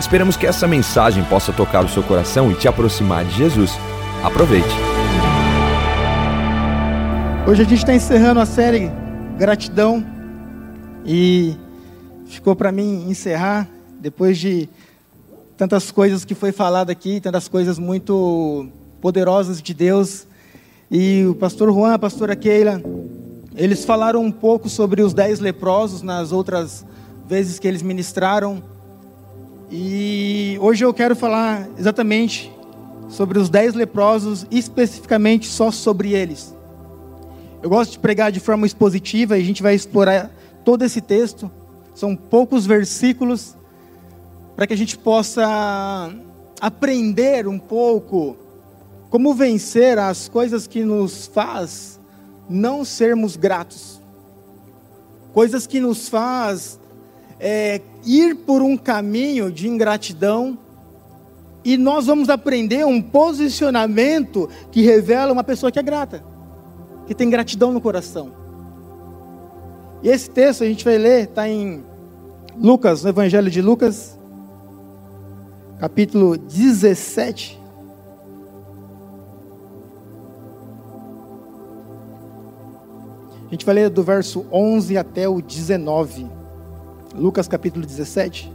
Esperamos que essa mensagem possa tocar o seu coração e te aproximar de Jesus. Aproveite. Hoje a gente está encerrando a série Gratidão e ficou para mim encerrar depois de tantas coisas que foi falado aqui, tantas coisas muito poderosas de Deus. E o pastor Juan, a pastora Keila, eles falaram um pouco sobre os dez leprosos nas outras vezes que eles ministraram. E hoje eu quero falar exatamente sobre os dez leprosos, especificamente só sobre eles. Eu gosto de pregar de forma expositiva e a gente vai explorar todo esse texto. São poucos versículos para que a gente possa aprender um pouco como vencer as coisas que nos faz não sermos gratos. Coisas que nos faz é, ir por um caminho de ingratidão e nós vamos aprender um posicionamento que revela uma pessoa que é grata, que tem gratidão no coração. E esse texto a gente vai ler, está em Lucas, no Evangelho de Lucas, capítulo 17. A gente vai ler do verso 11 até o 19. Lucas capítulo 17,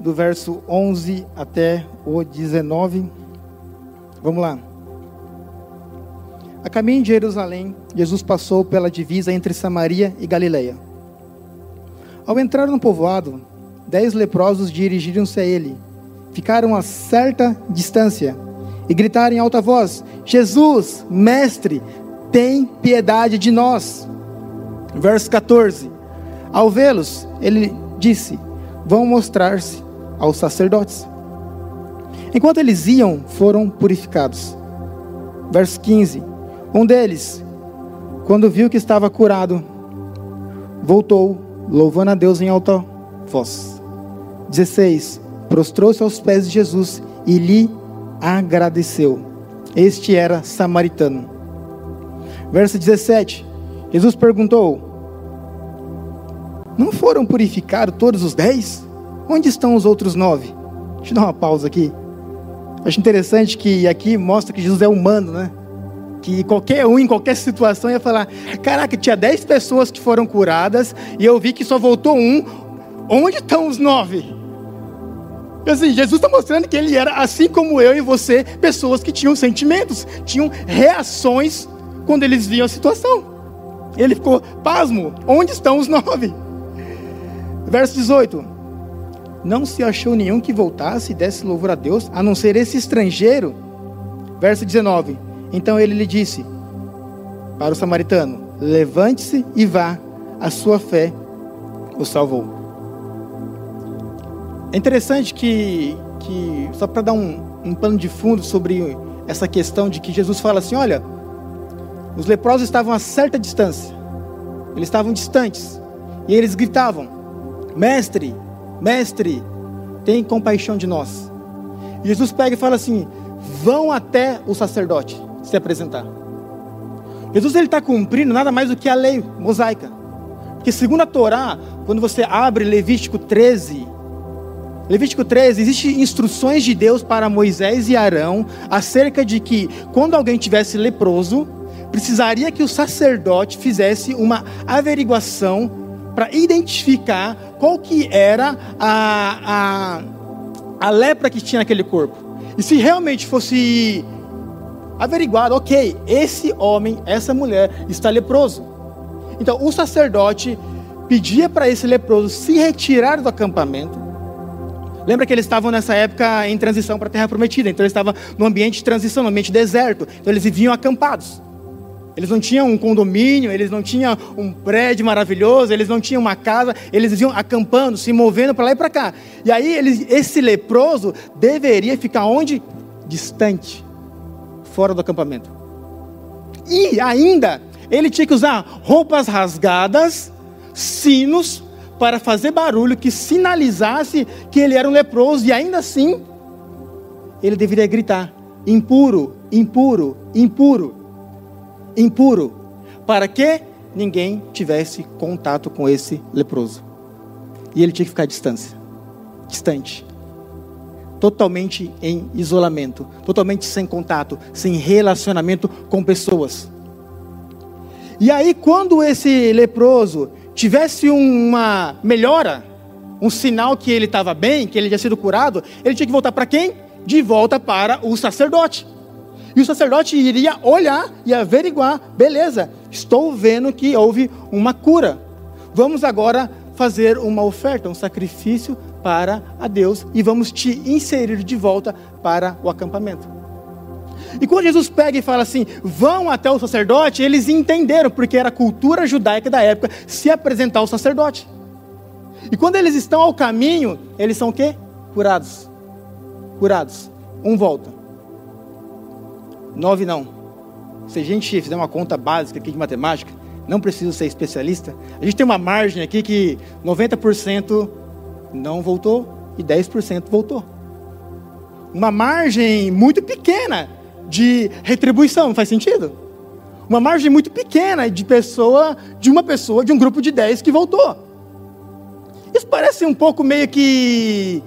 do verso 11 até o 19. Vamos lá. A caminho de Jerusalém, Jesus passou pela divisa entre Samaria e Galileia. Ao entrar no povoado, dez leprosos dirigiram-se a ele. Ficaram a certa distância e gritaram em alta voz: Jesus, mestre, tem piedade de nós. Verso 14. Ao vê-los, ele disse: Vão mostrar-se aos sacerdotes. Enquanto eles iam, foram purificados. Verso 15: Um deles, quando viu que estava curado, voltou, louvando a Deus em alta voz. 16: Prostrou-se aos pés de Jesus e lhe agradeceu. Este era samaritano. Verso 17: Jesus perguntou: não foram purificados todos os dez? Onde estão os outros nove? Deixa eu dar uma pausa aqui. Acho interessante que aqui mostra que Jesus é humano, né? Que qualquer um, em qualquer situação, ia falar: Caraca, tinha dez pessoas que foram curadas e eu vi que só voltou um. Onde estão os nove? Assim, Jesus está mostrando que ele era, assim como eu e você, pessoas que tinham sentimentos, tinham reações quando eles viam a situação. Ele ficou pasmo: onde estão os nove? Verso 18: Não se achou nenhum que voltasse e desse louvor a Deus, a não ser esse estrangeiro. Verso 19: Então ele lhe disse para o samaritano: Levante-se e vá, a sua fé o salvou. É interessante que, que só para dar um, um pano de fundo sobre essa questão de que Jesus fala assim: olha, os leprosos estavam a certa distância, eles estavam distantes, e eles gritavam: Mestre, mestre, tem compaixão de nós. Jesus pega e fala assim: vão até o sacerdote se apresentar. Jesus ele está cumprindo nada mais do que a lei mosaica. Porque segundo a Torá, quando você abre Levítico 13, Levítico 13, existem instruções de Deus para Moisés e Arão acerca de que quando alguém tivesse leproso, precisaria que o sacerdote fizesse uma averiguação para identificar qual que era a, a, a lepra que tinha naquele corpo. E se realmente fosse averiguado, ok, esse homem, essa mulher está leproso. Então o sacerdote pedia para esse leproso se retirar do acampamento. Lembra que eles estavam nessa época em transição para a terra prometida, então eles estavam no ambiente de transição, no ambiente deserto. Então eles viviam acampados. Eles não tinham um condomínio, eles não tinham um prédio maravilhoso, eles não tinham uma casa, eles iam acampando, se movendo para lá e para cá. E aí eles, esse leproso deveria ficar onde? Distante. fora do acampamento. E ainda, ele tinha que usar roupas rasgadas, sinos, para fazer barulho que sinalizasse que ele era um leproso, e ainda assim, ele deveria gritar: impuro, impuro, impuro, impuro, para que ninguém tivesse contato com esse leproso. E ele tinha que ficar à distância, distante, totalmente em isolamento, totalmente sem contato, sem relacionamento com pessoas. E aí, quando esse leproso tivesse uma melhora, um sinal que ele estava bem, que ele tinha sido curado, ele tinha que voltar para quem? De volta para o sacerdote. E o sacerdote iria olhar e averiguar, beleza, estou vendo que houve uma cura. Vamos agora fazer uma oferta, um sacrifício para a Deus e vamos te inserir de volta para o acampamento. E quando Jesus pega e fala assim, vão até o sacerdote, eles entenderam, porque era a cultura judaica da época se apresentar ao sacerdote. E quando eles estão ao caminho, eles são o quê? Curados. Curados. Um volta. Nove não. Se a gente fizer uma conta básica aqui de matemática, não preciso ser especialista, a gente tem uma margem aqui que 90% não voltou e 10% voltou. Uma margem muito pequena de retribuição, não faz sentido? Uma margem muito pequena de pessoa, de uma pessoa, de um grupo de 10 que voltou. Isso parece um pouco meio que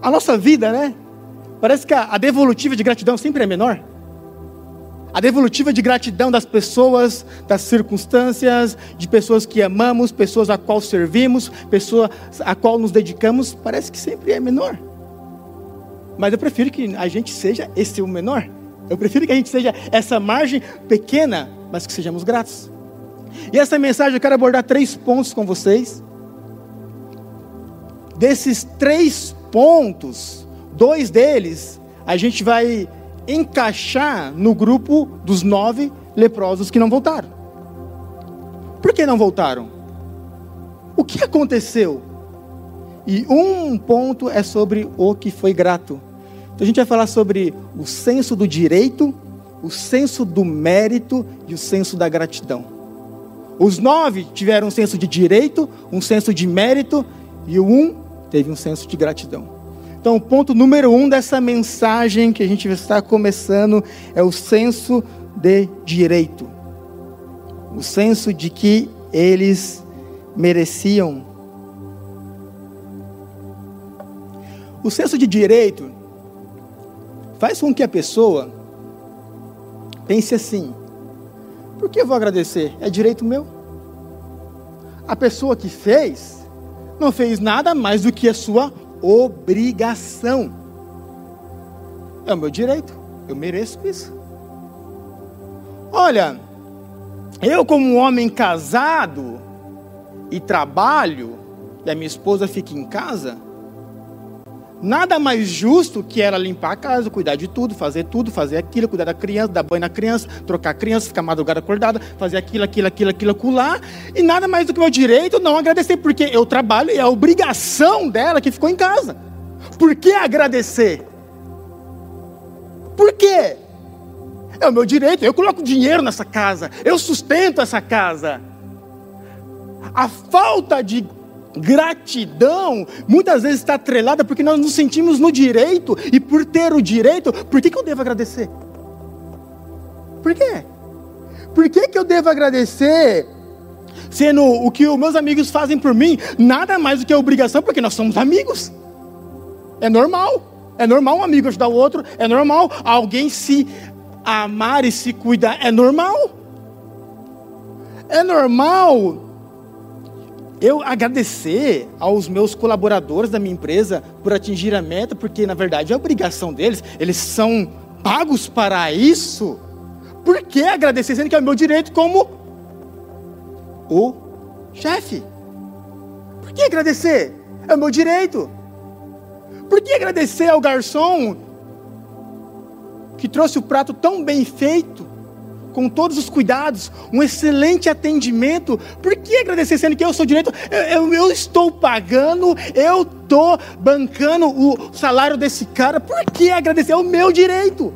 a nossa vida, né? Parece que a devolutiva de gratidão sempre é menor a devolutiva de gratidão das pessoas, das circunstâncias, de pessoas que amamos, pessoas a qual servimos, pessoas a qual nos dedicamos, parece que sempre é menor. Mas eu prefiro que a gente seja esse o menor. Eu prefiro que a gente seja essa margem pequena, mas que sejamos gratos. E essa mensagem eu quero abordar três pontos com vocês. Desses três pontos, dois deles a gente vai encaixar no grupo dos nove leprosos que não voltaram. Por que não voltaram? O que aconteceu? E um ponto é sobre o que foi grato. Então a gente vai falar sobre o senso do direito, o senso do mérito e o senso da gratidão. Os nove tiveram um senso de direito, um senso de mérito, e o um teve um senso de gratidão. Então, o ponto número um dessa mensagem que a gente está começando é o senso de direito. O senso de que eles mereciam. O senso de direito faz com que a pessoa pense assim: por que eu vou agradecer? É direito meu? A pessoa que fez não fez nada mais do que a sua obrigação. É o meu direito, eu mereço isso. Olha, eu, como um homem casado e trabalho, e a minha esposa fica em casa, Nada mais justo que ela limpar a casa, cuidar de tudo, fazer tudo, fazer aquilo, cuidar da criança, dar banho na criança, trocar a criança, ficar madrugada acordada, fazer aquilo, aquilo, aquilo, aquilo, acular. E nada mais do que meu direito não agradecer, porque eu trabalho e é a obrigação dela que ficou em casa. Por que agradecer? Por quê? É o meu direito, eu coloco dinheiro nessa casa, eu sustento essa casa. A falta de Gratidão muitas vezes está atrelada porque nós nos sentimos no direito, e por ter o direito, por que, que eu devo agradecer? Por quê? Por que, que eu devo agradecer? Sendo o que os meus amigos fazem por mim, nada mais do que obrigação, porque nós somos amigos. É normal. É normal um amigo ajudar o outro, é normal alguém se amar e se cuidar, é normal. É normal eu agradecer aos meus colaboradores da minha empresa por atingir a meta, porque na verdade é obrigação deles, eles são pagos para isso. Por que agradecer, sendo que é o meu direito como o chefe? Por que agradecer? É o meu direito. Por que agradecer ao garçom que trouxe o prato tão bem feito? Com todos os cuidados, um excelente atendimento. Por que agradecer sendo que eu sou direito? Eu, eu, eu estou pagando, eu estou bancando o salário desse cara. Por que agradecer? É o meu direito.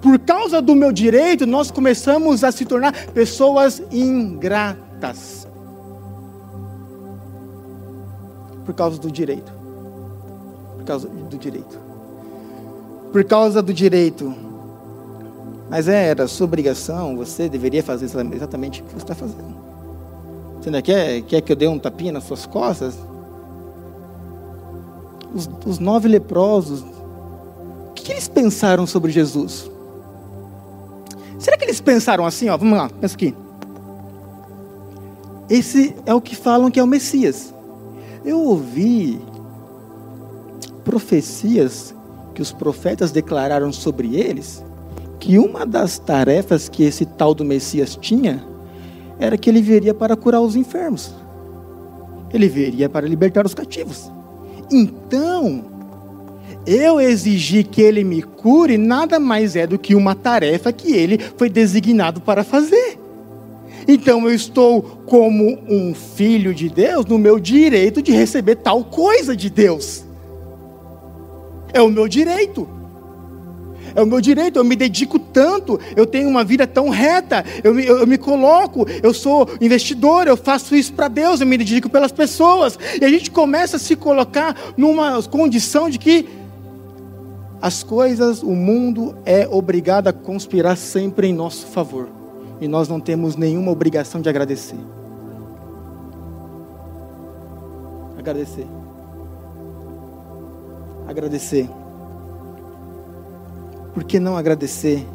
por causa do meu direito, nós começamos a se tornar pessoas ingratas. Por causa do direito. Por causa do direito. Por causa do direito. Mas era sua obrigação, você deveria fazer exatamente o que você está fazendo. Você ainda quer, quer que eu dê um tapinha nas suas costas? Os, os nove leprosos, o que, que eles pensaram sobre Jesus? Será que eles pensaram assim, ó? Vamos lá, pensa aqui. Esse é o que falam que é o Messias. Eu ouvi profecias que os profetas declararam sobre eles, que uma das tarefas que esse tal do Messias tinha era que ele viria para curar os enfermos. Ele viria para libertar os cativos. Então, eu exigir que ele me cure nada mais é do que uma tarefa que ele foi designado para fazer. Então eu estou como um filho de Deus no meu direito de receber tal coisa de Deus. É o meu direito. É o meu direito, eu me dedico tanto, eu tenho uma vida tão reta, eu me, eu, eu me coloco, eu sou investidor, eu faço isso para Deus, eu me dedico pelas pessoas. E a gente começa a se colocar numa condição de que as coisas, o mundo é obrigado a conspirar sempre em nosso favor. E nós não temos nenhuma obrigação de agradecer. Agradecer. Agradecer. Por que não agradecer?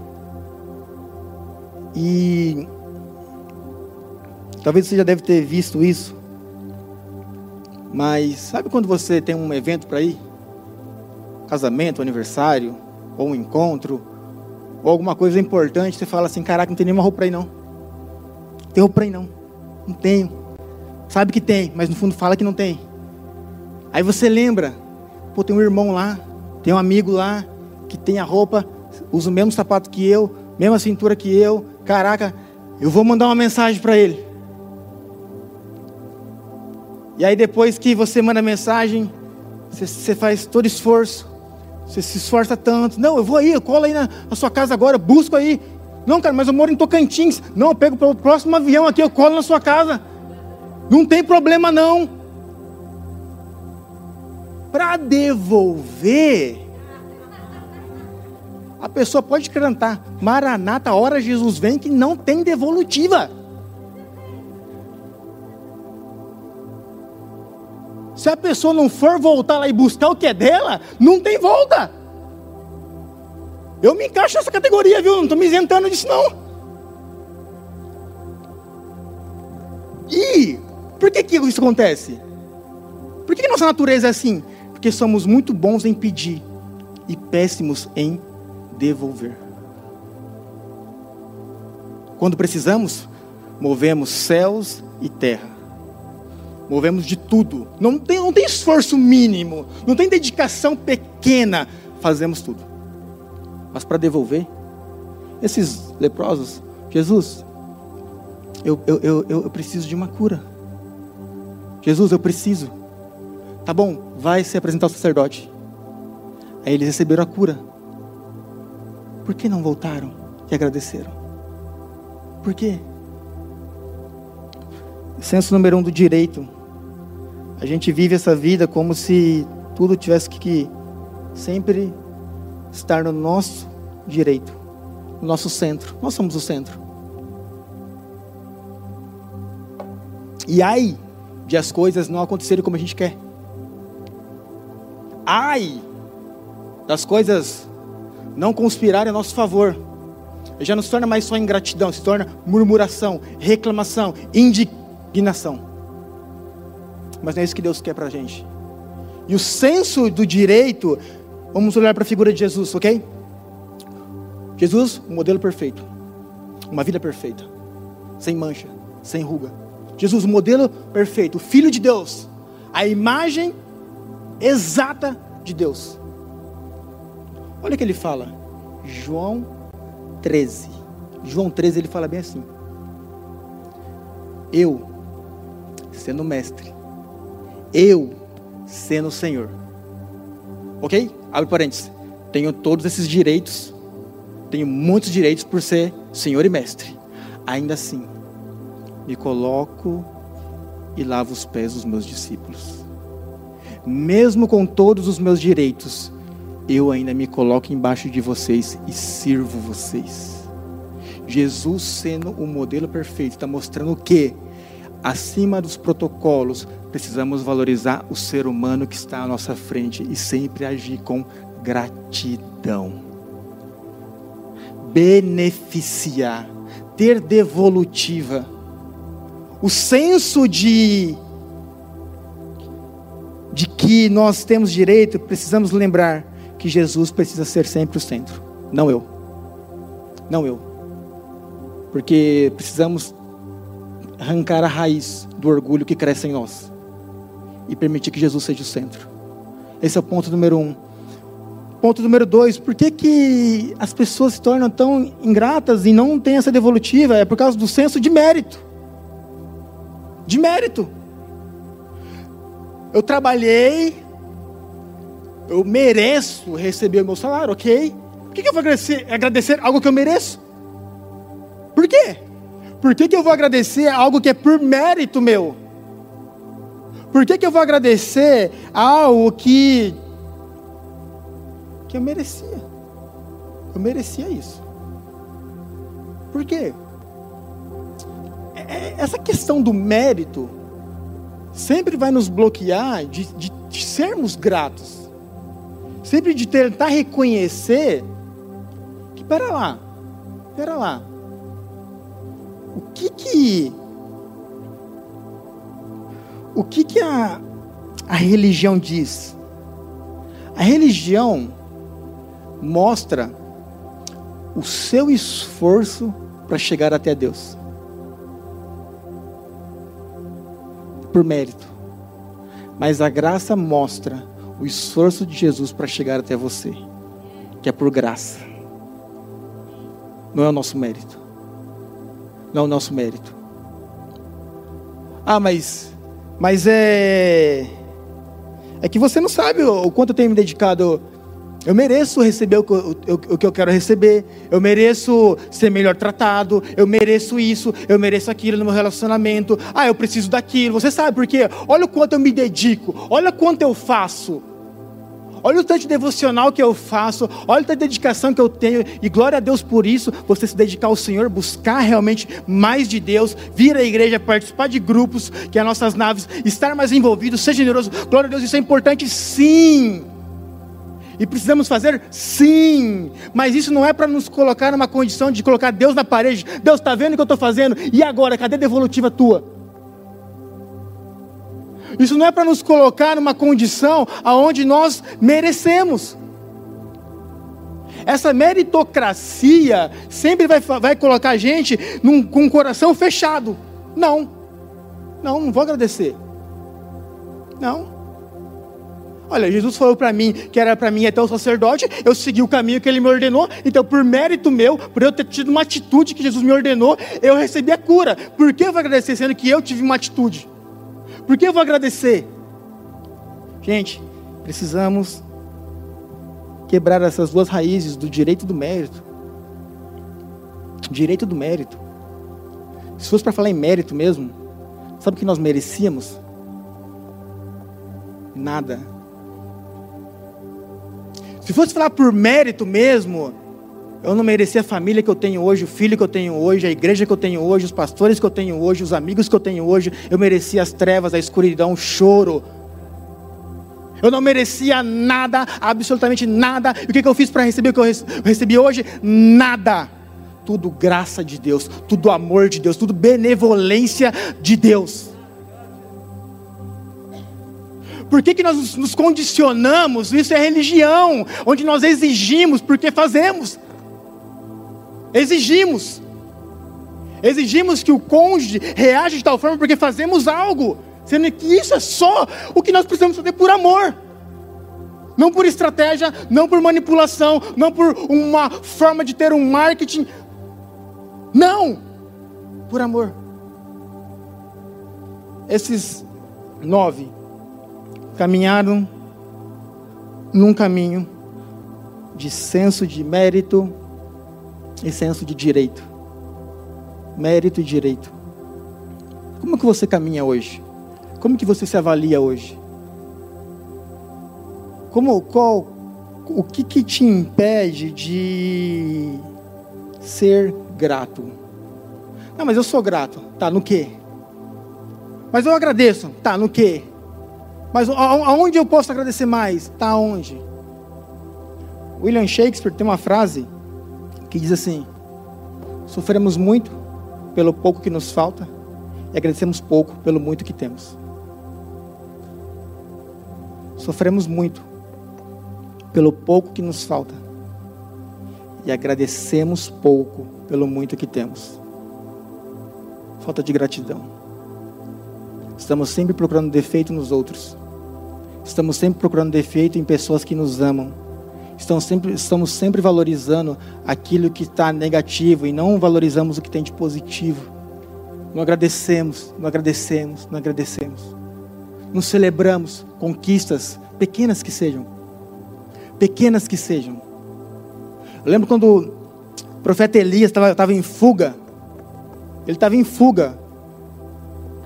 E talvez você já deve ter visto isso. Mas sabe quando você tem um evento para ir? casamento, aniversário, ou um encontro, ou alguma coisa importante, você fala assim, caraca, não tem nenhuma roupa aí não. Não tem roupa aí não. Não tenho. Sabe que tem, mas no fundo fala que não tem. Aí você lembra, pô, tem um irmão lá, tem um amigo lá, que tem a roupa, usa o mesmo sapato que eu, mesma cintura que eu, caraca, eu vou mandar uma mensagem para ele. E aí depois que você manda mensagem, você, você faz todo esforço, você se esforça tanto. Não, eu vou aí, eu colo aí na, na sua casa agora, busco aí. Não, cara, mas eu moro em Tocantins. Não, eu pego o próximo avião aqui, eu colo na sua casa. Não tem problema não. Para devolver, a pessoa pode cantar Maranata, hora Jesus vem, que não tem devolutiva. Se a pessoa não for voltar lá e buscar o que é dela, não tem volta. Eu me encaixo nessa categoria, viu? Não estou me isentando disso, não. E por que, que isso acontece? Por que, que nossa natureza é assim? Porque somos muito bons em pedir e péssimos em devolver. Quando precisamos, movemos céus e terra movemos de tudo. Não tem, não tem esforço mínimo, não tem dedicação pequena, fazemos tudo. Mas para devolver, esses leprosos, Jesus, eu, eu, eu, eu preciso de uma cura. Jesus, eu preciso. Tá bom, vai se apresentar ao sacerdote. Aí eles receberam a cura. Por que não voltaram e agradeceram? Por quê? Senso número um do direito a gente vive essa vida como se tudo tivesse que sempre estar no nosso direito, no nosso centro. Nós somos o centro. E ai de as coisas não acontecerem como a gente quer. Ai das coisas não conspirarem a nosso favor. Já não se torna mais só ingratidão, se torna murmuração, reclamação, indignação. Mas não é isso que Deus quer para a gente. E o senso do direito, vamos olhar para a figura de Jesus, ok? Jesus, um modelo perfeito, uma vida perfeita, sem mancha, sem ruga. Jesus, o um modelo perfeito, o Filho de Deus, a imagem exata de Deus. Olha o que ele fala, João 13. João 13 ele fala bem assim: Eu, sendo mestre, eu sendo Senhor. Ok? Abre parênteses. Tenho todos esses direitos tenho muitos direitos por ser senhor e mestre. Ainda assim, me coloco e lavo os pés dos meus discípulos. Mesmo com todos os meus direitos, eu ainda me coloco embaixo de vocês e sirvo vocês. Jesus, sendo o modelo perfeito, está mostrando que, acima dos protocolos, precisamos valorizar o ser humano que está à nossa frente e sempre agir com gratidão. Beneficiar, ter devolutiva. O senso de de que nós temos direito, precisamos lembrar que Jesus precisa ser sempre o centro, não eu. Não eu. Porque precisamos arrancar a raiz do orgulho que cresce em nós e permitir que Jesus seja o centro. Esse é o ponto número um. Ponto número dois, por que, que as pessoas se tornam tão ingratas e não têm essa devolutiva? É por causa do senso de mérito. De mérito. Eu trabalhei, eu mereço receber o meu salário, ok? Por que, que eu vou agradecer, agradecer algo que eu mereço? Por quê? Por que, que eu vou agradecer algo que é por mérito meu? Por que, que eu vou agradecer algo que, que eu merecia? Eu merecia isso. Por quê? É, é, essa questão do mérito sempre vai nos bloquear de, de, de sermos gratos. Sempre de tentar reconhecer que, pera lá, pera lá. O que que o que, que a, a religião diz? A religião mostra o seu esforço para chegar até Deus. Por mérito. Mas a graça mostra o esforço de Jesus para chegar até você, que é por graça. Não é o nosso mérito. Não é o nosso mérito. Ah, mas mas é. É que você não sabe o, quanto eu tenho me dedicado. Eu mereço receber o que eu, o que eu quero receber. Eu mereço ser melhor tratado. Eu mereço isso. Eu mereço aquilo no meu relacionamento. Ah, eu preciso daquilo. Você sabe por quê? Olha o quanto eu me dedico. Olha quanto eu faço. Olha o tanto de devocional que eu faço, olha o de dedicação que eu tenho, e glória a Deus por isso, você se dedicar ao Senhor, buscar realmente mais de Deus, vir à igreja, participar de grupos, que é as nossas naves, estar mais envolvido, ser generoso, glória a Deus, isso é importante sim. E precisamos fazer sim, mas isso não é para nos colocar numa condição de colocar Deus na parede. Deus está vendo o que eu estou fazendo, e agora, cadê a devolutiva tua? Isso não é para nos colocar numa condição aonde nós merecemos. Essa meritocracia sempre vai, vai colocar a gente num, com o coração fechado. Não, não, não vou agradecer. Não. Olha, Jesus falou para mim que era para mim até o sacerdote, eu segui o caminho que ele me ordenou, então por mérito meu, por eu ter tido uma atitude que Jesus me ordenou, eu recebi a cura. Por que eu vou agradecer sendo que eu tive uma atitude? Por que eu vou agradecer? Gente, precisamos quebrar essas duas raízes do direito e do mérito. Direito do mérito. Se fosse para falar em mérito mesmo, sabe o que nós merecíamos? Nada. Se fosse falar por mérito mesmo, eu não merecia a família que eu tenho hoje, o filho que eu tenho hoje, a igreja que eu tenho hoje, os pastores que eu tenho hoje, os amigos que eu tenho hoje. Eu merecia as trevas, a escuridão, o choro. Eu não merecia nada, absolutamente nada. E o que, eu fiz para receber o que eu recebi hoje? Nada. Tudo graça de Deus, tudo amor de Deus, tudo benevolência de Deus. Por que, que nós nos condicionamos? Isso é religião, onde nós exigimos porque fazemos. Exigimos. Exigimos que o cônjuge reaja de tal forma porque fazemos algo, sendo que isso é só o que nós precisamos fazer por amor. Não por estratégia, não por manipulação, não por uma forma de ter um marketing. Não! Por amor. Esses nove caminharam num caminho de senso de mérito, e senso de direito. Mérito e direito. Como que você caminha hoje? Como que você se avalia hoje? Como qual o que, que te impede de ser grato? Não, mas eu sou grato. Tá, no quê? Mas eu agradeço. Tá, no quê? Mas aonde eu posso agradecer mais? Tá onde? William Shakespeare tem uma frase que diz assim: Sofremos muito pelo pouco que nos falta e agradecemos pouco pelo muito que temos. Sofremos muito pelo pouco que nos falta e agradecemos pouco pelo muito que temos. Falta de gratidão. Estamos sempre procurando defeito nos outros. Estamos sempre procurando defeito em pessoas que nos amam estamos sempre, estamos sempre valorizando aquilo que está negativo e não valorizamos o que tem de positivo. Não agradecemos, não agradecemos, não agradecemos. Não celebramos conquistas, pequenas que sejam. Pequenas que sejam. Eu lembro quando o profeta Elias estava em fuga. Ele estava em fuga.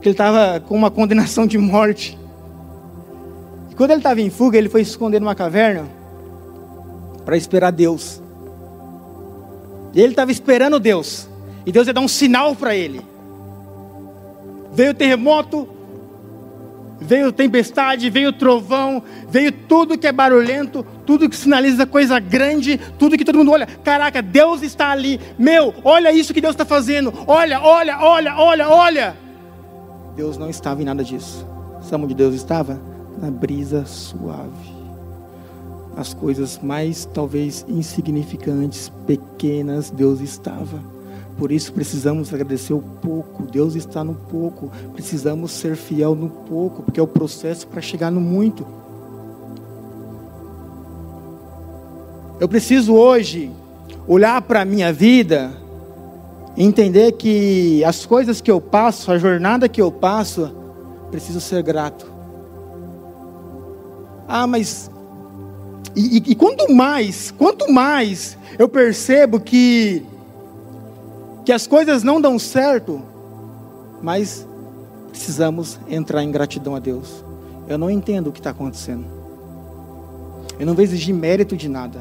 Porque ele estava com uma condenação de morte. E quando ele estava em fuga, ele foi se esconder numa caverna para esperar Deus. E ele estava esperando Deus. E Deus ia dar um sinal para ele. Veio o terremoto, veio tempestade, veio trovão, veio tudo que é barulhento, tudo que sinaliza coisa grande, tudo que todo mundo olha. Caraca, Deus está ali. Meu, olha isso que Deus está fazendo. Olha, olha, olha, olha, olha. Deus não estava em nada disso. Sabe onde Deus estava? Na brisa suave as coisas mais talvez insignificantes, pequenas, Deus estava. Por isso precisamos agradecer o pouco. Deus está no pouco. Precisamos ser fiel no pouco, porque é o processo para chegar no muito. Eu preciso hoje olhar para a minha vida entender que as coisas que eu passo, a jornada que eu passo, preciso ser grato. Ah, mas e, e, e quanto mais, quanto mais eu percebo que, que as coisas não dão certo, mais precisamos entrar em gratidão a Deus. Eu não entendo o que está acontecendo. Eu não vou exigir mérito de nada,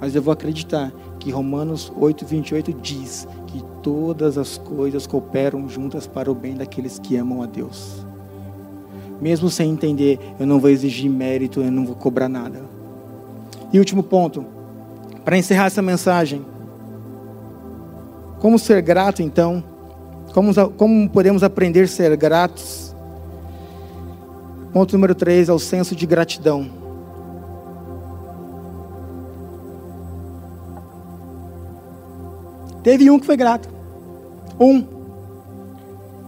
mas eu vou acreditar que Romanos 8, 28 diz que todas as coisas cooperam juntas para o bem daqueles que amam a Deus. Mesmo sem entender, eu não vou exigir mérito, eu não vou cobrar nada. E último ponto, para encerrar essa mensagem. Como ser grato, então? Como, como podemos aprender a ser gratos? Ponto número 3 é o senso de gratidão. Teve um que foi grato. Um.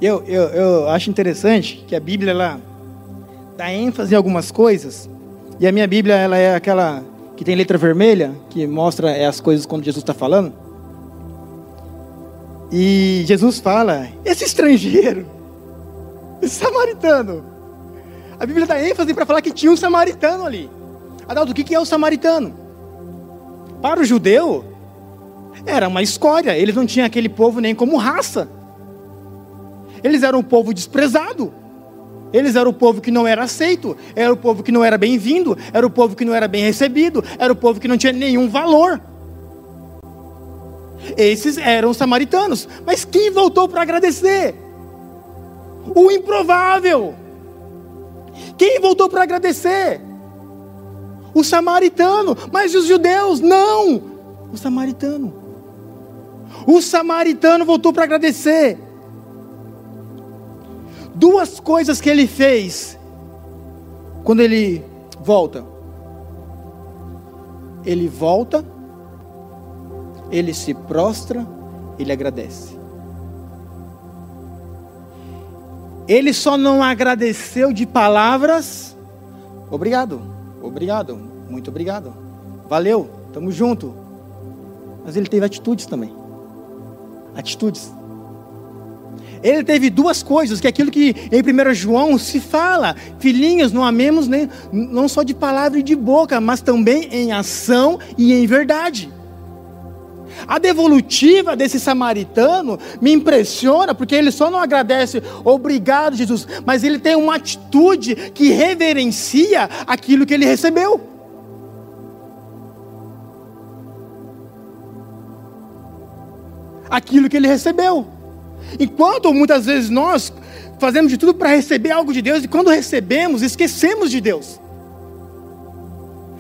Eu, eu, eu acho interessante que a Bíblia ela dá ênfase em algumas coisas. E a minha Bíblia ela é aquela que tem letra vermelha, que mostra é, as coisas quando Jesus está falando. E Jesus fala: esse estrangeiro, esse samaritano. A Bíblia dá ênfase para falar que tinha um samaritano ali. Adalto, o que é o samaritano? Para o judeu, era uma escória. Eles não tinham aquele povo nem como raça. Eles eram um povo desprezado. Eles eram o povo que não era aceito, era o povo que não era bem-vindo, era o povo que não era bem recebido, era o povo que não tinha nenhum valor. Esses eram os samaritanos. Mas quem voltou para agradecer? O improvável. Quem voltou para agradecer? O samaritano. Mas os judeus? Não. O samaritano. O samaritano voltou para agradecer duas coisas que ele fez quando ele volta. Ele volta, ele se prostra, ele agradece. Ele só não agradeceu de palavras. Obrigado, obrigado, muito obrigado. Valeu, estamos junto. Mas ele teve atitudes também. Atitudes. Ele teve duas coisas, que é aquilo que em 1 João se fala, filhinhos, não amemos nem, não só de palavra e de boca, mas também em ação e em verdade. A devolutiva desse samaritano me impressiona, porque ele só não agradece, obrigado, Jesus, mas ele tem uma atitude que reverencia aquilo que ele recebeu. Aquilo que ele recebeu. Enquanto muitas vezes nós fazemos de tudo para receber algo de Deus, e quando recebemos, esquecemos de Deus.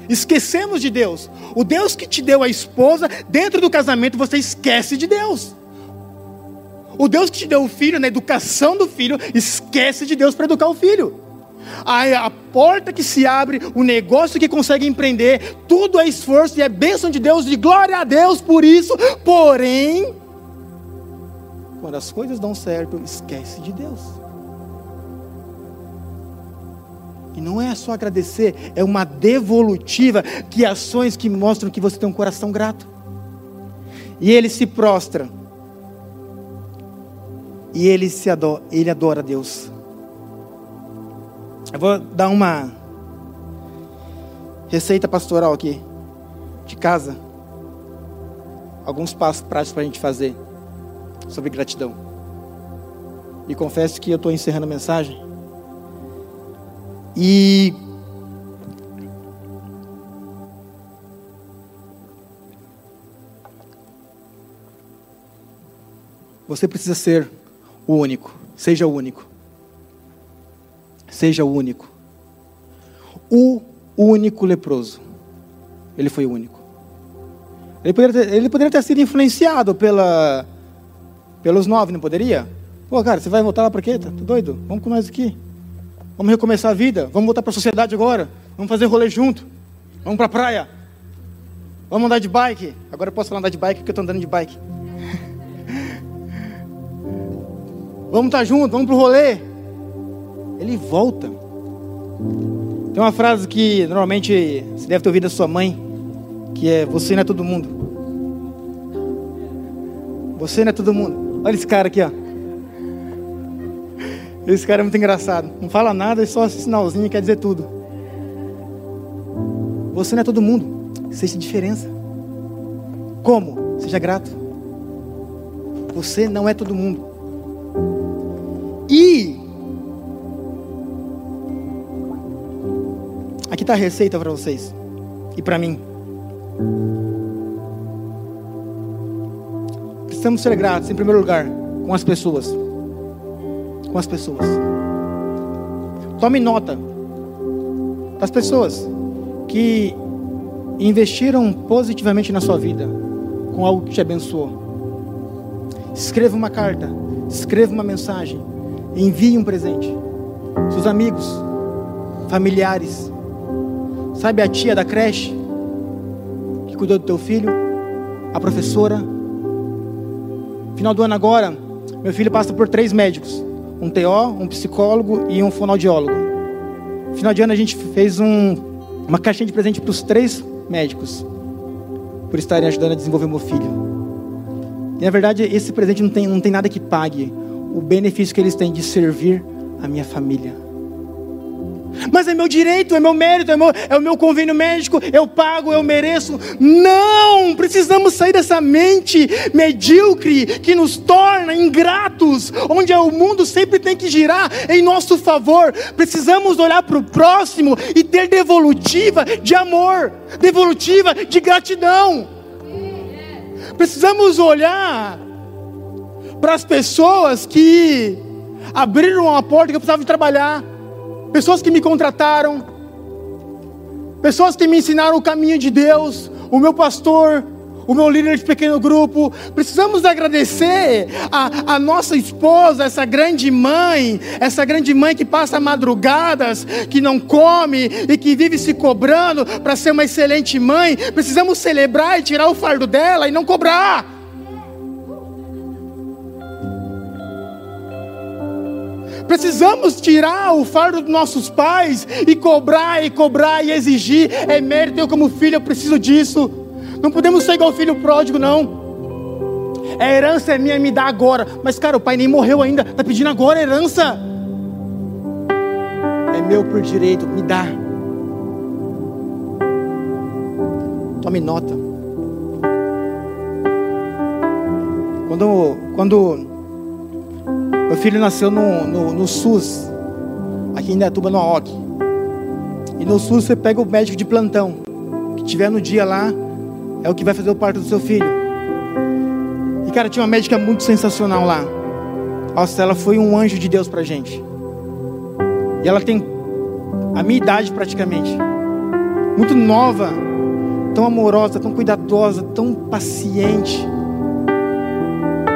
Esquecemos de Deus. O Deus que te deu a esposa, dentro do casamento você esquece de Deus. O Deus que te deu o filho, na educação do filho, esquece de Deus para educar o filho. A, a porta que se abre, o negócio que consegue empreender, tudo é esforço e é bênção de Deus, de glória a Deus por isso. Porém, quando as coisas dão certo, esquece de Deus. E não é só agradecer, é uma devolutiva, que ações que mostram que você tem um coração grato. E ele se prostra. E ele se adora, ele adora Deus. Eu vou dar uma receita pastoral aqui de casa. Alguns passos práticos para a gente fazer sobre gratidão. E confesso que eu estou encerrando a mensagem. E você precisa ser o único. Seja o único. Seja o único. O único leproso. Ele foi o único. Ele poderia ter, ele poderia ter sido influenciado pela, pelos nove, não poderia? Pô, cara, você vai voltar lá para quê? Tá doido? Vamos com nós aqui. Vamos recomeçar a vida. Vamos voltar para a sociedade agora. Vamos fazer rolê junto. Vamos para a praia. Vamos andar de bike. Agora eu posso falar andar de bike porque eu estou andando de bike. vamos estar tá juntos, vamos para o rolê. Ele volta. Tem uma frase que normalmente você deve ter ouvido da sua mãe, que é você não é todo mundo. Você não é todo mundo. Olha esse cara aqui, ó. Esse cara é muito engraçado. Não fala nada, é só esse sinalzinho quer dizer tudo. Você não é todo mundo. Seja diferença. Como? Seja grato. Você não é todo mundo. E aqui está a receita para vocês e para mim. Precisamos ser gratos, em primeiro lugar, com as pessoas com as pessoas. Tome nota das pessoas que investiram positivamente na sua vida com algo que te abençoou. Escreva uma carta, escreva uma mensagem, envie um presente. Seus amigos, familiares, sabe a tia da creche que cuidou do teu filho, a professora. Final do ano agora, meu filho passa por três médicos um TO, um psicólogo e um fonoaudiólogo. No final de ano a gente fez um, uma caixinha de presente para os três médicos, por estarem ajudando a desenvolver meu filho. E na verdade esse presente não tem, não tem nada que pague o benefício que eles têm de servir a minha família. Mas é meu direito, é meu mérito, é, meu, é o meu convênio médico, eu pago, eu mereço. Não! Precisamos sair dessa mente medíocre que nos torna ingratos, onde o mundo sempre tem que girar em nosso favor. Precisamos olhar para o próximo e ter devolutiva de amor, devolutiva de gratidão. Precisamos olhar para as pessoas que abriram a porta que eu precisava de trabalhar pessoas que me contrataram, pessoas que me ensinaram o caminho de Deus, o meu pastor, o meu líder de pequeno grupo. Precisamos agradecer a, a, nossa esposa, essa grande mãe, essa grande mãe que passa madrugadas, que não come e que vive se cobrando para ser uma excelente mãe. Precisamos celebrar e tirar o fardo dela e não cobrar. Precisamos tirar o fardo dos nossos pais e cobrar e cobrar e exigir. É mérito, eu como filho eu preciso disso. Não podemos ser igual filho pródigo, não. A herança é minha, me dá agora. Mas, cara, o pai nem morreu ainda, está pedindo agora a herança. É meu por direito, me dá. Tome nota. Quando, quando meu filho nasceu no, no, no SUS, aqui em Datuba, no AOC. E no SUS você pega o médico de plantão, que tiver no dia lá, é o que vai fazer o parto do seu filho. E cara, tinha uma médica muito sensacional lá. Nossa, ela foi um anjo de Deus pra gente. E ela tem a minha idade praticamente. Muito nova, tão amorosa, tão cuidadosa, tão paciente,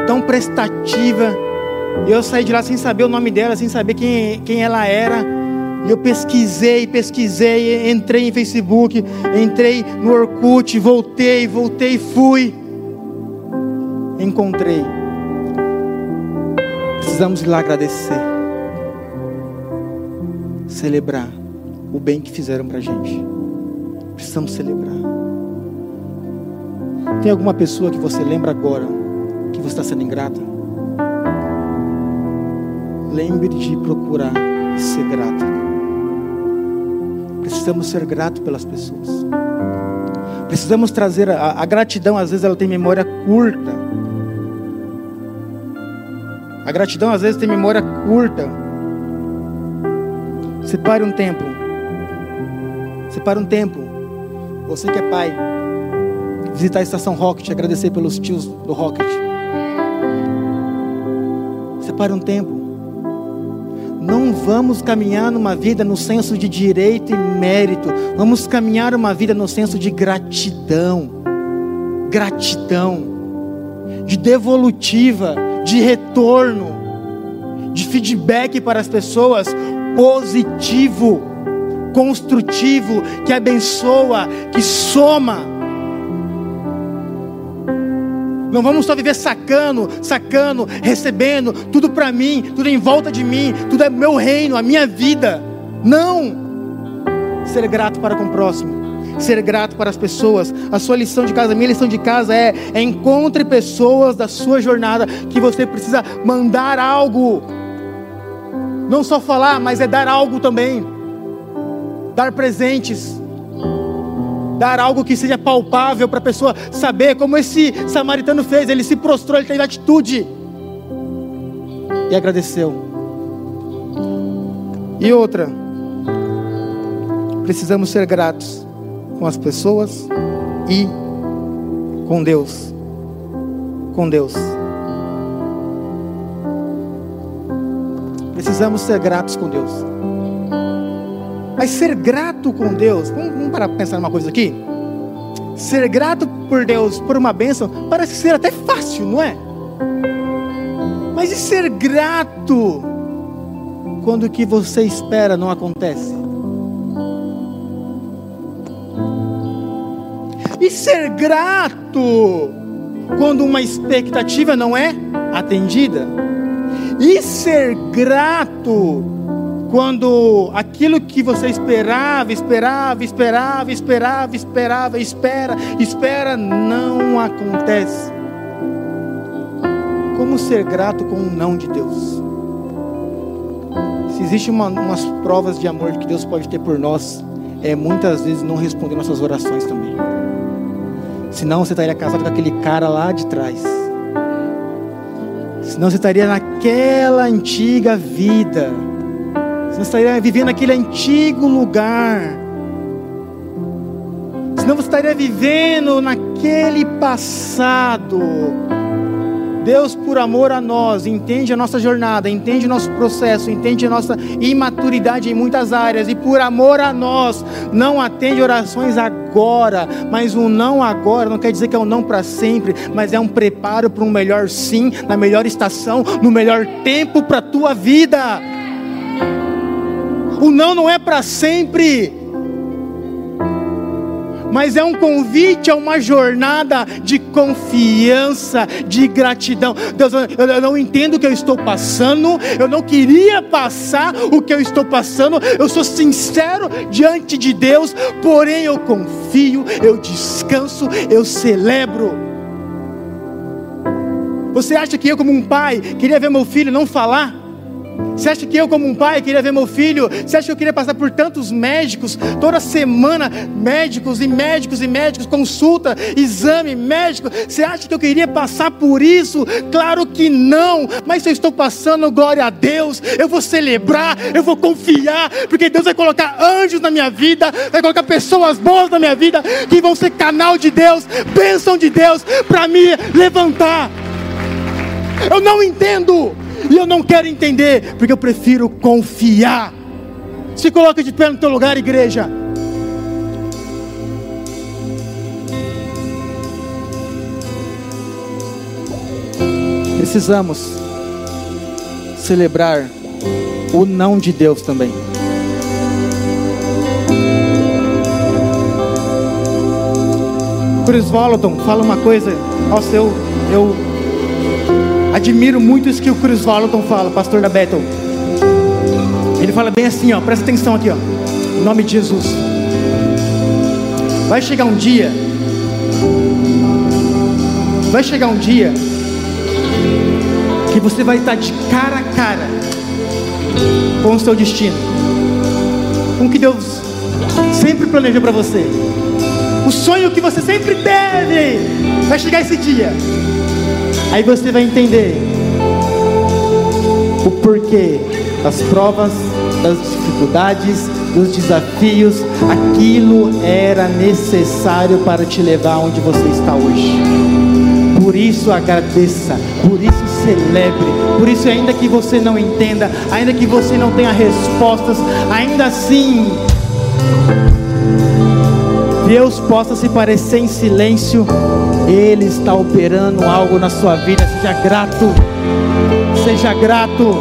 tão prestativa. E eu saí de lá sem saber o nome dela, sem saber quem, quem ela era. E eu pesquisei, pesquisei, entrei em Facebook, entrei no Orkut, voltei, voltei, fui. Encontrei. Precisamos ir lá agradecer. Celebrar o bem que fizeram pra gente. Precisamos celebrar. Tem alguma pessoa que você lembra agora que você está sendo ingrata? Lembre de procurar ser grato. Precisamos ser gratos pelas pessoas. Precisamos trazer a, a gratidão, às vezes ela tem memória curta. A gratidão às vezes tem memória curta. Separe um tempo. Separe um tempo. Você que é pai, visitar a estação Rocket, agradecer pelos tios do Rocket. Separe um tempo. Vamos caminhar numa vida no senso de direito e mérito. Vamos caminhar uma vida no senso de gratidão. Gratidão. De devolutiva, de retorno, de feedback para as pessoas positivo, construtivo, que abençoa, que soma. Não vamos só viver sacando, sacando, recebendo, tudo para mim, tudo em volta de mim, tudo é meu reino, a minha vida. Não! Ser grato para com o próximo, ser grato para as pessoas. A sua lição de casa, a minha lição de casa é, é encontre pessoas da sua jornada que você precisa mandar algo. Não só falar, mas é dar algo também. Dar presentes dar algo que seja palpável para a pessoa saber, como esse samaritano fez, ele se prostrou, ele teve atitude e agradeceu. E outra, precisamos ser gratos com as pessoas e com Deus. Com Deus. Precisamos ser gratos com Deus. Mas ser grato com Deus, vamos, vamos parar para pensar numa coisa aqui? Ser grato por Deus por uma bênção parece ser até fácil, não é? Mas e ser grato quando o que você espera não acontece? E ser grato quando uma expectativa não é atendida? E ser grato quando aquilo que você esperava, esperava, esperava, esperava, esperava, espera, espera, não acontece. Como ser grato com o não de Deus? Se existe uma, umas provas de amor que Deus pode ter por nós, é muitas vezes não responder nossas orações também. Senão você estaria casado com aquele cara lá de trás. Senão você estaria naquela antiga vida você estaria vivendo aquele antigo lugar. Senão você estaria vivendo naquele passado. Deus, por amor a nós, entende a nossa jornada, entende o nosso processo, entende a nossa imaturidade em muitas áreas, e por amor a nós, não atende orações agora, mas um não agora não quer dizer que é um não para sempre, mas é um preparo para um melhor sim, na melhor estação, no melhor tempo para a tua vida. O não não é para sempre. Mas é um convite a uma jornada de confiança, de gratidão. Deus, eu não entendo o que eu estou passando, eu não queria passar o que eu estou passando, eu sou sincero diante de Deus, porém eu confio, eu descanso, eu celebro. Você acha que eu, como um pai, queria ver meu filho não falar? Você acha que eu, como um pai, queria ver meu filho? Você acha que eu queria passar por tantos médicos, toda semana, médicos e médicos e médicos, consulta, exame médico? Você acha que eu queria passar por isso? Claro que não, mas se eu estou passando, glória a Deus, eu vou celebrar, eu vou confiar, porque Deus vai colocar anjos na minha vida, vai colocar pessoas boas na minha vida, que vão ser canal de Deus, bênção de Deus, para me levantar. Eu não entendo. E eu não quero entender, porque eu prefiro confiar. Se coloca de pé no teu lugar, igreja. Precisamos celebrar o não de Deus também. Chris Volaton fala uma coisa, nossa, eu, eu Admiro muito isso que o Chris Vallotton fala, pastor da Bethel. Ele fala bem assim, ó, presta atenção aqui, ó. Em nome de Jesus. Vai chegar um dia. Vai chegar um dia que você vai estar de cara a cara com o seu destino. Com o que Deus sempre planejou para você. O sonho que você sempre teve. Vai chegar esse dia. Aí você vai entender o porquê das provas, das dificuldades, dos desafios. Aquilo era necessário para te levar onde você está hoje. Por isso agradeça, por isso celebre, por isso ainda que você não entenda, ainda que você não tenha respostas, ainda assim Deus possa se parecer em silêncio ele está operando algo na sua vida. Seja grato. Seja grato.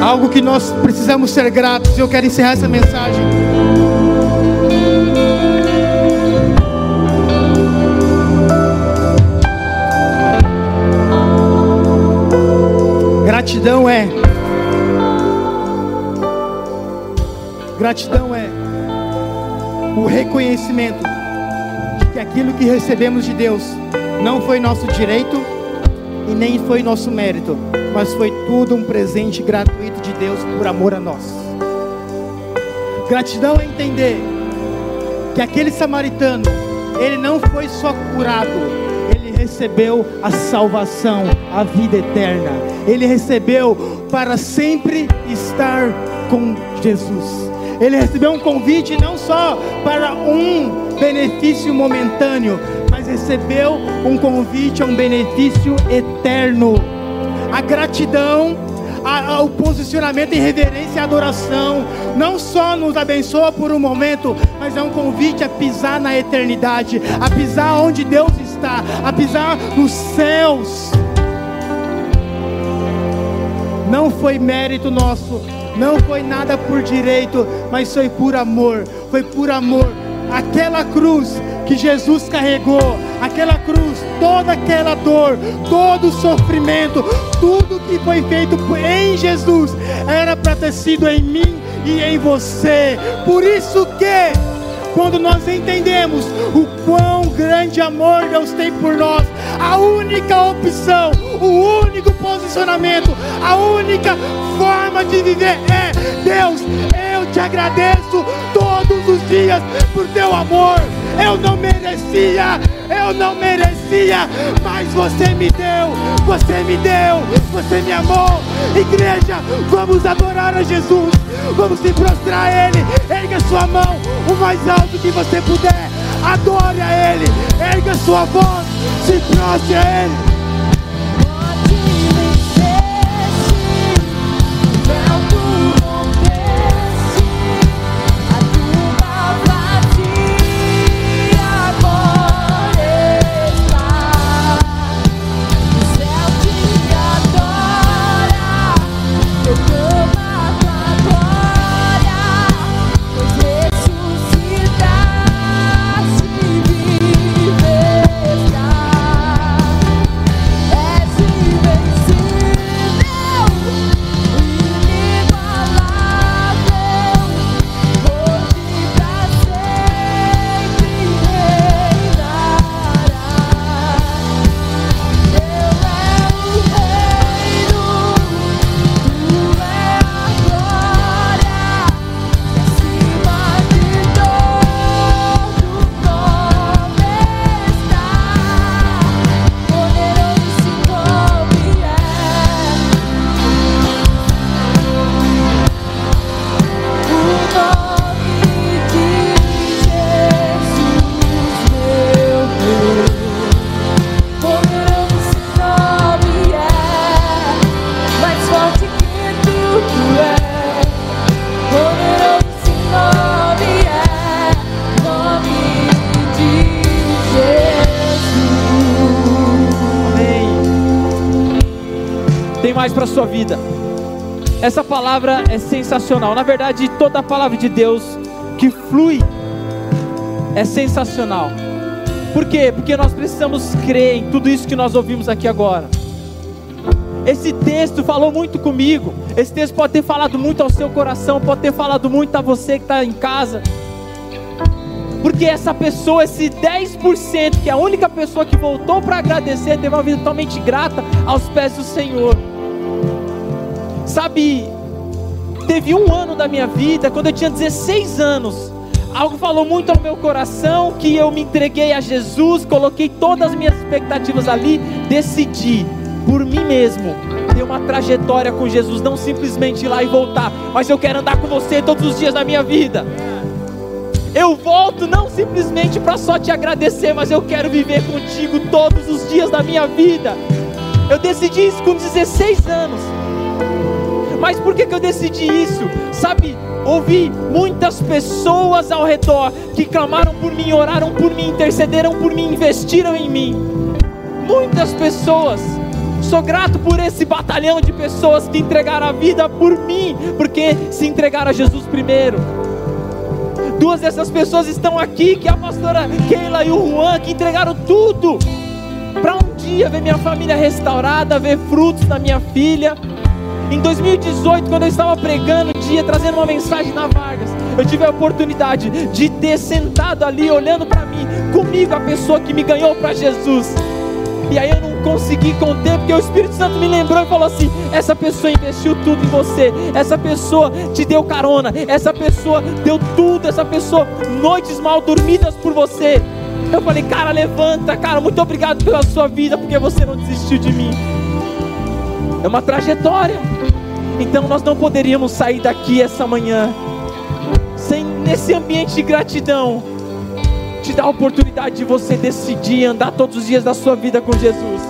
Algo que nós precisamos ser gratos. Eu quero encerrar essa mensagem. Gratidão é. Gratidão é o reconhecimento aquilo que recebemos de Deus não foi nosso direito e nem foi nosso mérito, mas foi tudo um presente gratuito de Deus por amor a nós. Gratidão é entender que aquele samaritano, ele não foi só curado, ele recebeu a salvação, a vida eterna. Ele recebeu para sempre estar com Jesus. Ele recebeu um convite não só para um benefício momentâneo, mas recebeu um convite a um benefício eterno. A gratidão, a, a, o posicionamento em reverência e adoração, não só nos abençoa por um momento, mas é um convite a pisar na eternidade, a pisar onde Deus está, a pisar nos céus. Não foi mérito nosso, não foi nada por direito, mas foi por amor, foi por amor aquela cruz que Jesus carregou, aquela cruz, toda aquela dor, todo o sofrimento, tudo que foi feito em Jesus era para ter sido em mim e em você. Por isso que quando nós entendemos o quão grande amor Deus tem por nós, a única opção, o único posicionamento, a única forma de viver é Deus, eu te agradeço todos os dias por teu amor. Eu não merecia, eu não merecia, mas você me deu, você me deu, você me amou. Igreja, vamos adorar a Jesus, vamos se prostrar a Ele. Erga sua mão o mais alto que você puder, adore a Ele, erga sua voz, se prostre a Ele. Tem mais para sua vida. Essa palavra é sensacional. Na verdade, toda a palavra de Deus que flui é sensacional. Por quê? Porque nós precisamos crer em tudo isso que nós ouvimos aqui agora. Esse texto falou muito comigo. Esse texto pode ter falado muito ao seu coração, pode ter falado muito a você que está em casa. Porque essa pessoa, esse 10%, que é a única pessoa que voltou para agradecer, teve uma vida totalmente grata aos pés do Senhor. Sabe, teve um ano da minha vida, quando eu tinha 16 anos, algo falou muito ao meu coração, que eu me entreguei a Jesus, coloquei todas as minhas expectativas ali, decidi por mim mesmo ter uma trajetória com Jesus, não simplesmente ir lá e voltar, mas eu quero andar com você todos os dias da minha vida. Eu volto não simplesmente para só te agradecer, mas eu quero viver contigo todos os dias da minha vida. Eu decidi isso com 16 anos. Mas por que, que eu decidi isso? Sabe, ouvi muitas pessoas ao redor que clamaram por mim, oraram por mim, intercederam por mim, investiram em mim. Muitas pessoas. Sou grato por esse batalhão de pessoas que entregaram a vida por mim, porque se entregaram a Jesus primeiro. Duas dessas pessoas estão aqui, que é a pastora Keila e o Juan, que entregaram tudo para um dia ver minha família restaurada, ver frutos da minha filha. Em 2018, quando eu estava pregando, dia trazendo uma mensagem na Vargas, eu tive a oportunidade de ter sentado ali, olhando para mim, comigo, a pessoa que me ganhou para Jesus. E aí eu não consegui conter, porque o Espírito Santo me lembrou e falou assim: essa pessoa investiu tudo em você, essa pessoa te deu carona, essa pessoa deu tudo, essa pessoa, noites mal dormidas por você. Eu falei, cara, levanta, cara, muito obrigado pela sua vida, porque você não desistiu de mim. É uma trajetória. Então nós não poderíamos sair daqui essa manhã sem nesse ambiente de gratidão te dá a oportunidade de você decidir andar todos os dias da sua vida com Jesus.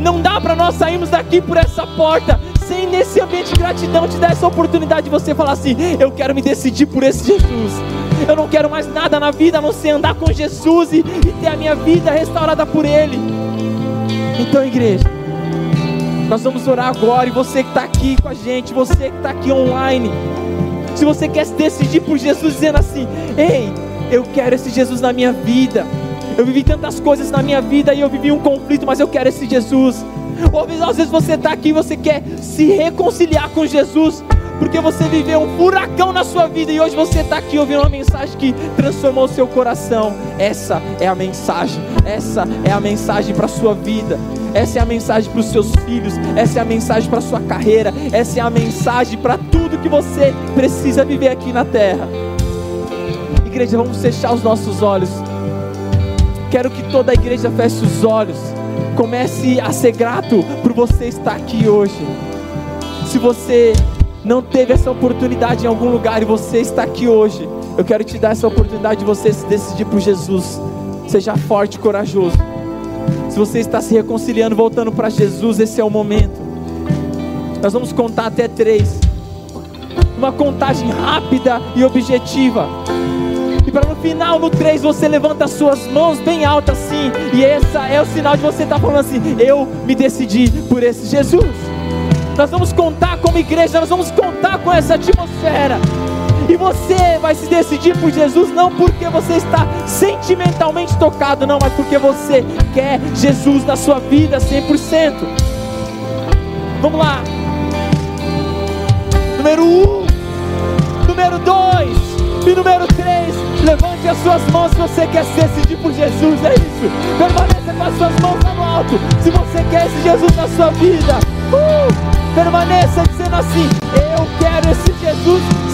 Não dá para nós sairmos daqui por essa porta sem nesse ambiente de gratidão te dar essa oportunidade de você falar assim: eu quero me decidir por esse Jesus. Eu não quero mais nada na vida a não ser andar com Jesus e, e ter a minha vida restaurada por Ele. Então, igreja, nós vamos orar agora e você que está aqui com a gente, você que está aqui online, se você quer se decidir por Jesus, dizendo assim: ei, eu quero esse Jesus na minha vida. Eu vivi tantas coisas na minha vida e eu vivi um conflito, mas eu quero esse Jesus. Ou às vezes você está aqui e você quer se reconciliar com Jesus, porque você viveu um furacão na sua vida e hoje você está aqui ouvindo uma mensagem que transformou o seu coração. Essa é a mensagem, essa é a mensagem para a sua vida. Essa é a mensagem para os seus filhos, essa é a mensagem para a sua carreira, essa é a mensagem para tudo que você precisa viver aqui na terra igreja, vamos fechar os nossos olhos. Quero que toda a igreja feche os olhos. Comece a ser grato por você estar aqui hoje. Se você não teve essa oportunidade em algum lugar e você está aqui hoje, eu quero te dar essa oportunidade de você se decidir por Jesus. Seja forte e corajoso. Se você está se reconciliando, voltando para Jesus, esse é o momento. Nós vamos contar até três. Uma contagem rápida e objetiva. E para no final, no 3, você levanta as suas mãos bem altas assim. E essa é o sinal de você estar tá falando assim: Eu me decidi por esse Jesus. Nós vamos contar como igreja, nós vamos contar com essa atmosfera. E você vai se decidir por Jesus não porque você está sentimentalmente tocado, não, mas porque você quer Jesus na sua vida 100%. Vamos lá. Número 1. Um. Número 2. E número 3, levante as suas mãos se você quer se decidir por Jesus, é isso. Permaneça com as suas mãos no alto, se você quer esse Jesus na sua vida. Uh, permaneça dizendo assim: Eu quero esse Jesus 100%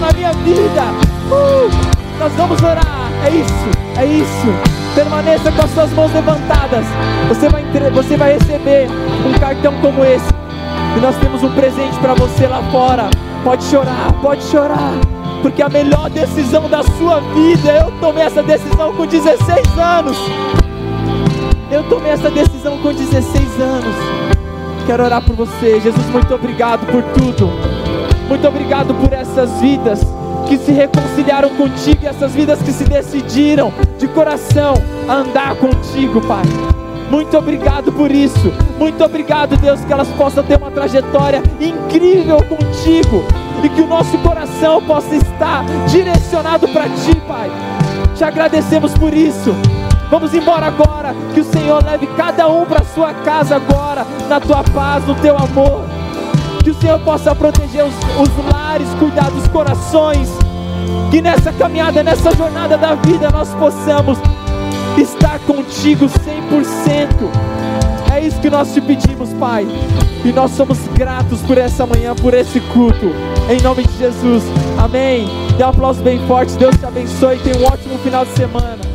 na minha vida. Uh, nós vamos orar, é isso, é isso. Permaneça com as suas mãos levantadas. Você vai, você vai receber um cartão como esse. E nós temos um presente para você lá fora. Pode chorar, pode chorar porque a melhor decisão da sua vida, eu tomei essa decisão com 16 anos. Eu tomei essa decisão com 16 anos. Quero orar por você, Jesus. Muito obrigado por tudo. Muito obrigado por essas vidas que se reconciliaram contigo, e essas vidas que se decidiram de coração a andar contigo, Pai. Muito obrigado por isso. Muito obrigado, Deus, que elas possam ter uma trajetória incrível contigo e que o nosso coração possa estar direcionado para ti, Pai. Te agradecemos por isso. Vamos embora agora. Que o Senhor leve cada um para sua casa agora, na tua paz, no teu amor. O Senhor possa proteger os, os lares, cuidar dos corações. Que nessa caminhada, nessa jornada da vida, nós possamos estar contigo 100%. É isso que nós te pedimos, Pai. E nós somos gratos por essa manhã, por esse culto. Em nome de Jesus. Amém. Dê um aplauso bem forte. Deus te abençoe. Tenha um ótimo final de semana.